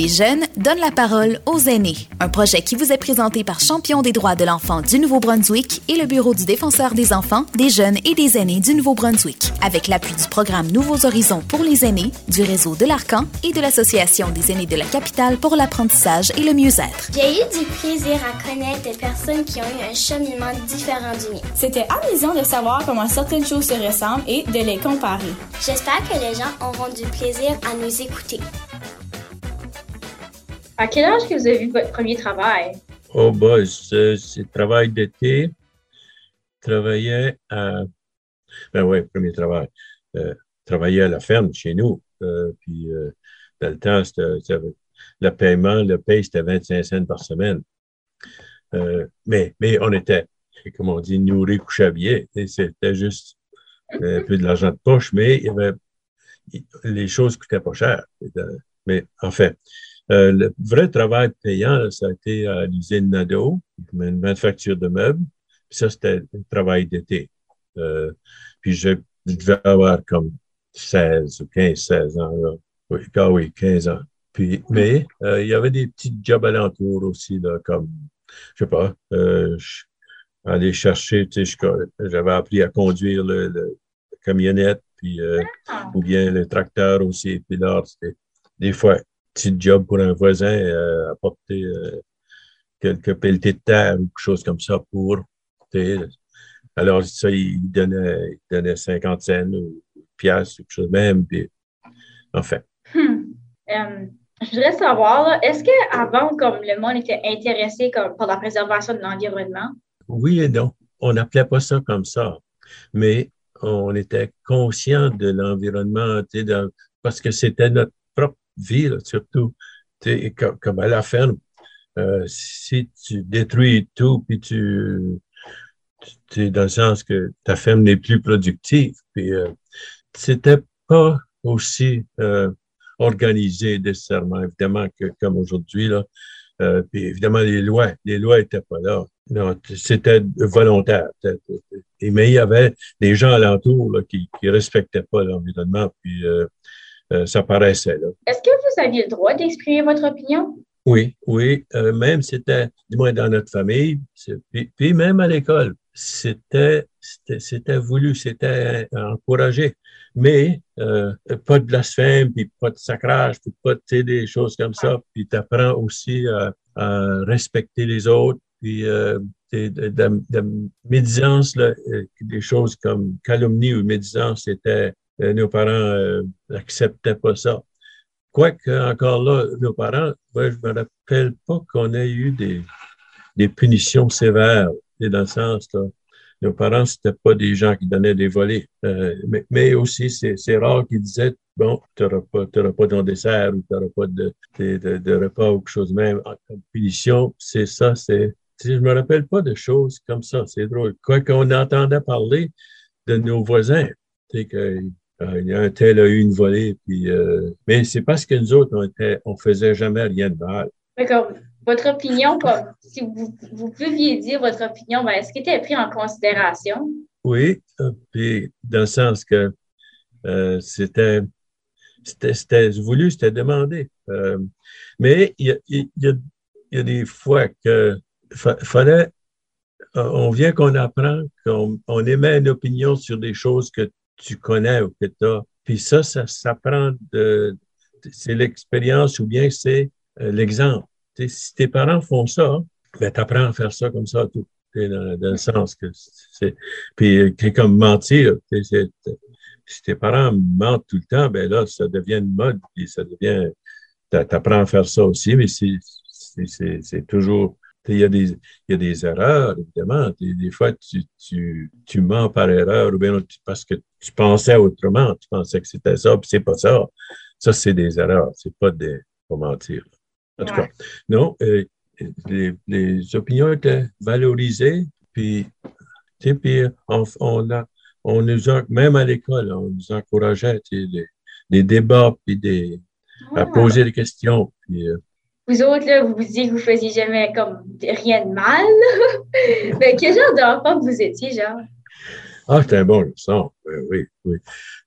Les jeunes donnent la parole aux aînés. Un projet qui vous est présenté par Champion des droits de l'enfant du Nouveau-Brunswick et le Bureau du défenseur des enfants, des jeunes et des aînés du Nouveau-Brunswick, avec l'appui du programme Nouveaux Horizons pour les aînés, du réseau de l'Arcan et de l'Association des aînés de la capitale pour l'apprentissage et le mieux-être. J'ai eu du plaisir à connaître des personnes qui ont eu un cheminement différent du mien. C'était amusant de savoir comment certaines choses se ressemblent et de les comparer. J'espère que les gens auront du plaisir à nous écouter. À quel âge que vous avez eu votre premier travail? Oh, bah, c'est travail d'été. Travaillais à. Ben oui, premier travail. Euh, à la ferme chez nous. Euh, puis, euh, dans le temps, le paiement, le paye, c'était 25 cents par semaine. Euh, mais, mais on était, comme on dit, nourris, couchés. C'était juste un peu de l'argent de poche, mais il y avait, les choses coûtaient pas cher. Mais en fait, euh, le vrai travail payant, ça a été à l'usine Nadeau, une manufacture de meubles. Puis ça, c'était un travail d'été. Euh, puis je, devais avoir comme 16 ou 15, 16 ans. Là. Oui, ah oui, 15 ans. Puis, mais euh, il y avait des petits jobs alentours aussi, là, comme, je sais pas, aller chercher, tu sais, j'avais appris à conduire le, le, camionnette, puis, Ah. ou bien le tracteur aussi. Puis là, c'était des fois petit job pour un voisin, euh, apporter euh, quelques pelletés de terre ou quelque chose comme ça pour. Alors, ça, il donnait, il donnait 50 cents ou piastres ou quelque chose de même. Puis, en fait, Hmm. Euh, je voudrais savoir, est-ce qu'avant, comme le monde était intéressé comme, par la préservation de l'environnement? oui et non. On n'appelait pas ça comme ça, mais on était conscient de l'environnement, parce que c'était notre vie, surtout. Comme, à la ferme, euh, si tu détruis tout, puis tu, tu es dans le sens que ta ferme n'est plus productive, puis euh, c'était pas aussi euh, organisé nécessairement, évidemment, comme aujourd'hui, puis évidemment, les lois, les lois étaient pas là. Non, c'était volontaire. mais il y avait des gens alentours là, qui ne respectaient pas l'environnement, puis euh, ça paraissait là. Est-ce que vous aviez le droit d'exprimer votre opinion? Oui, oui, euh, même c'était, du moins dans notre famille, puis, puis même à l'école, c'était, c'était, c'était voulu, c'était encouragé, mais euh, pas de blasphème, puis pas de sacrage, puis pas des choses comme ça, puis tu apprends aussi à, à respecter les autres, puis euh, de, de, de médisance, là, des choses comme calomnie ou médisance, c'était, nos parents euh, acceptaient pas ça. Quoique, encore là, nos parents, moi, je me rappelle pas qu'on ait eu des, des punitions sévères, et dans le sens, là, nos parents, c'était pas des gens qui donnaient des volets. Euh, mais, mais aussi, c'est, c'est rare qu'ils disaient, bon, tu n'auras pas, pas ton dessert ou tu n'auras pas de, de, de, repas ou quelque chose même. Comme punition, c'est ça, c'est, je me rappelle pas de choses comme ça. C'est drôle. Quoique on entendait parler de nos voisins, que euh, il y a un tel a eu une volée, puis, euh, mais c'est parce que nous autres, on, était, on faisait jamais rien de mal. Comme, votre opinion, si vous, vous pouviez dire votre opinion, ben, est-ce qu'elle était pris en considération? Oui, euh, puis dans le sens que euh, c'était, voulu, c'était demandé. Euh, mais il y a, il y, a, il y a des fois que fa- fallait, euh, on vient qu'on apprend qu'on on émet une opinion sur des choses que tu connais ou que tu as. Puis ça, ça s'apprend de, c'est l'expérience ou bien c'est euh, l'exemple. Si tes parents font ça, ben, tu apprends à faire ça comme ça, tout. Dans, dans le sens que c'est. Puis, euh, comme mentir. tu sais, c'est- Si tes parents mentent tout le temps, ben là, ça devient une mode, puis ça devient. Tu apprends à faire ça aussi, mais c'est- c'est toujours. Il y, a des, il y a des erreurs, évidemment. Des, des fois, tu, tu, tu mens par erreur ou bien parce que tu pensais autrement. Tu pensais que c'était ça, puis c'est pas ça. Ça, c'est des erreurs. C'est pas des. Pas mentir. En tout Ouais. cas, non, euh, les, les opinions étaient valorisées, puis, tu sais, puis on, on, a, on nous a, même à l'école, on nous encourageait, tu sais, des, des débats, puis des, à poser des questions. Puis, euh, Vous autres, là, vous vous dites que vous faisiez jamais comme rien de mal. Mais quel genre d'enfant vous étiez, genre? ah, c'était un bon leçon. Oui, oui, oui.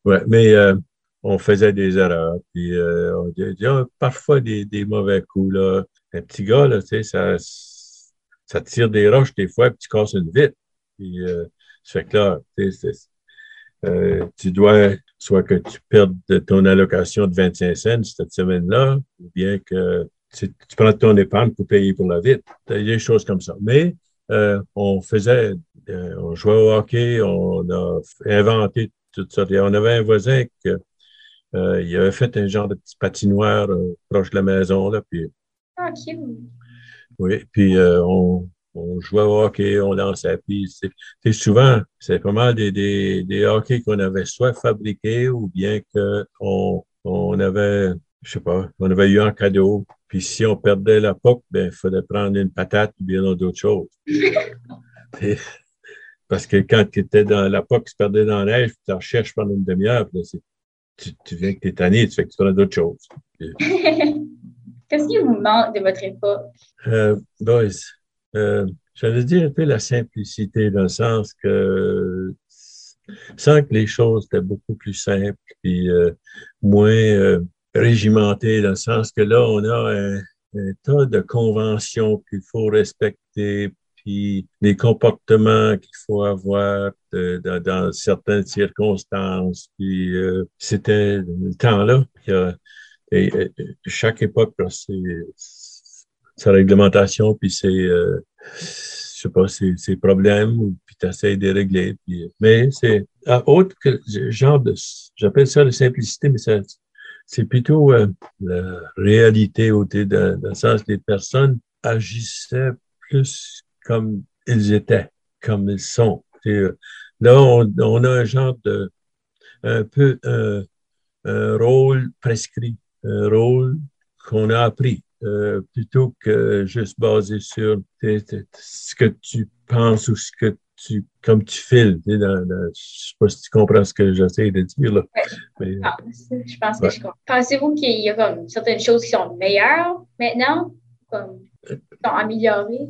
Ouais, mais euh, on faisait des erreurs. Puis euh, parfois des, mauvais coups. Là. Un petit gars, là, ça, tire des roches des fois, puis tu casses une vitre. Puis euh, ça fait que là, tu euh, tu dois soit que tu perdes ton allocation de 25 cents cette semaine-là, ou bien que tu, prends ton épargne pour payer pour la vitre. Il y a des choses comme ça. Mais euh, on faisait, euh, on jouait au hockey, on a inventé tout ça. on avait un voisin qui euh, il avait fait un genre de petit patinoire proche de la maison. Là, puis, ah, Oui, puis on, on jouait au hockey, on lançait. Puis c'est souvent, c'est pas mal des, des, des hockey qu'on avait soit fabriqués ou bien qu'on on avait, je sais pas, on avait eu un cadeau. Puis si on perdait la POC, ben, il fallait prendre une patate ou bien d'autres choses. Parce que quand tu étais dans la POC, tu perdais dans la neige, puis tu en cherches pendant une demi-heure, tu, tu viens que tu es tanné, tu fais que tu prends d'autres choses. Qu'est-ce qui vous manque de votre époque? Euh, boys, euh, j'allais dire un peu la simplicité dans le sens que sans que les choses étaient beaucoup plus simples et euh, moins euh, régimentées dans le sens que là, on a un, tas de conventions qu'il faut respecter, puis des comportements qu'il faut avoir dans, certaines circonstances. Puis c'était le temps-là. Et, chaque époque, c'est sa réglementation, puis ses, euh, je sais pas, ses, problèmes, puis tu essaies de régler. Puis, mais c'est autre que genre de, j'appelle ça la simplicité, mais c'est plutôt euh, la réalité au sens que les personnes agissaient plus comme ils étaient, comme ils sont. Euh, là, on, a un genre de, un peu un, un rôle prescrit, un rôle qu'on a appris. Euh, plutôt que juste basé sur ce que tu penses ou ce que tu, comme tu files. Dans, je sais pas si tu comprends ce que j'essaie de dire. Là. Ah, je pense que je comprends. Pensez-vous qu'il y a comme certaines choses qui sont meilleures maintenant, comme qui sont améliorées?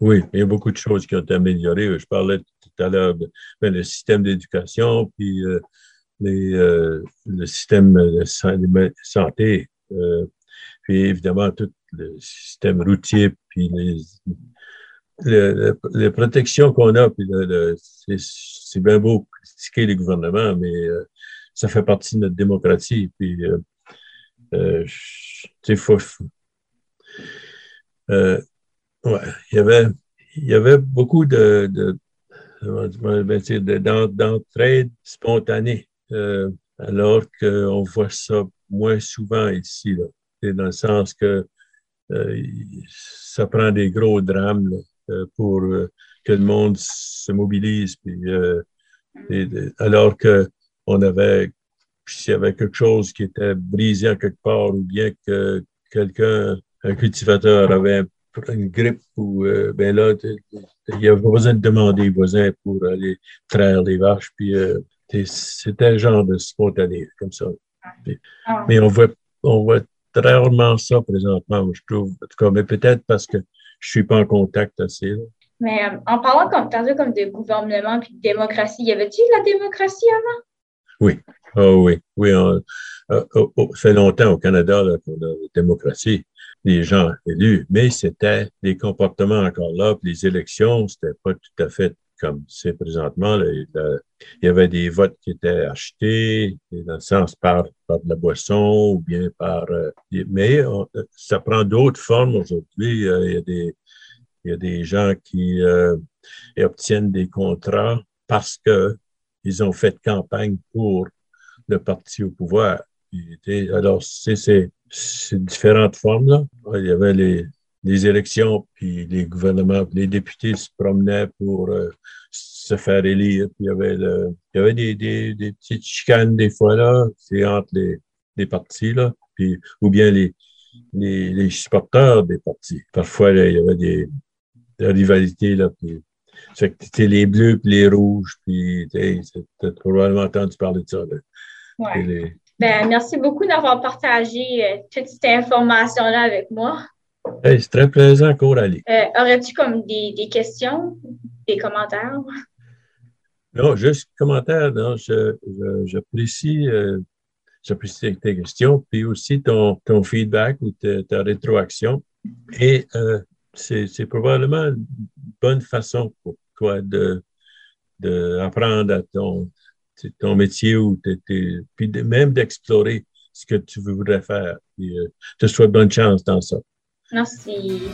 Oui, il y a beaucoup de choses qui ont été améliorées. Je parlais tout à l'heure de ben, le système d'éducation, puis euh, les, euh, le système de santé. Euh, puis évidemment tout le système routier, puis les, les, protections qu'on a, puis c'est bien beau critiquer les gouvernements, mais euh, ça fait partie de notre démocratie. Puis, euh, euh, tu faut, euh, ouais, il y avait, il y avait beaucoup de, de d'entraide spontanée, euh, alors qu'on voit ça moins souvent ici. Là dans le sens que euh, ça prend des gros drames euh, pour euh, que le monde se mobilise. Puis, alors que on avait, s'il y avait quelque chose qui était brisé en quelque part, ou bien que quelqu'un, un cultivateur avait une grippe, ou ben là, il n'y avait pas besoin de demander aux voisins pour aller traire les vaches. Puis c'était un genre de spontané, comme ça. Ah. mais on voit, on voit très rarement ça présentement, je trouve. En tout cas, mais peut-être parce que je suis pas en contact assez. Mais euh, en parlant comme, comme de gouvernement puis de démocratie, y avait-il la démocratie avant? Oui. Oh, oui. Oui. Euh, oh, oh, ça fait longtemps au Canada qu'on a la démocratie, les gens élus, mais c'était des comportements encore là, puis les élections, c'était pas tout à fait comme c'est présentement. il y avait des votes qui étaient achetés, dans le sens par, par de la boisson ou bien par... Euh, mais ça prend d'autres formes aujourd'hui. Euh, il, y a des, il y a des gens qui euh, obtiennent des contrats parce que ils ont fait campagne pour le parti au pouvoir. alors, c'est différentes formes. Là. Il y avait les, les élections, puis les gouvernements, les députés se promenaient pour euh, se faire élire. Puis il y avait, le, il y avait des, des, des, petites chicanes des fois là, c'est entre les, les partis là, puis ou bien les, les, les supporters des partis. Parfois il y avait des, des rivalités là, puis c'était les bleus puis les rouges, puis tu as probablement entendu parler de ça. Là. Ouais. Ben, merci beaucoup d'avoir partagé euh, toute cette information-là avec moi c'est très plaisant, Coralie. Euh, Aurais-tu comme des, des, questions, des commentaires? Non, juste commentaires. Non, j'apprécie euh, j'apprécie tes questions, puis aussi ton, ton feedback ou ta, rétroaction. Et euh, c'est probablement une bonne façon pour toi de d'apprendre à ton, ton métier ou puis même d'explorer ce que tu voudrais faire. Puis, euh, je te souhaite bonne chance dans ça. Merci.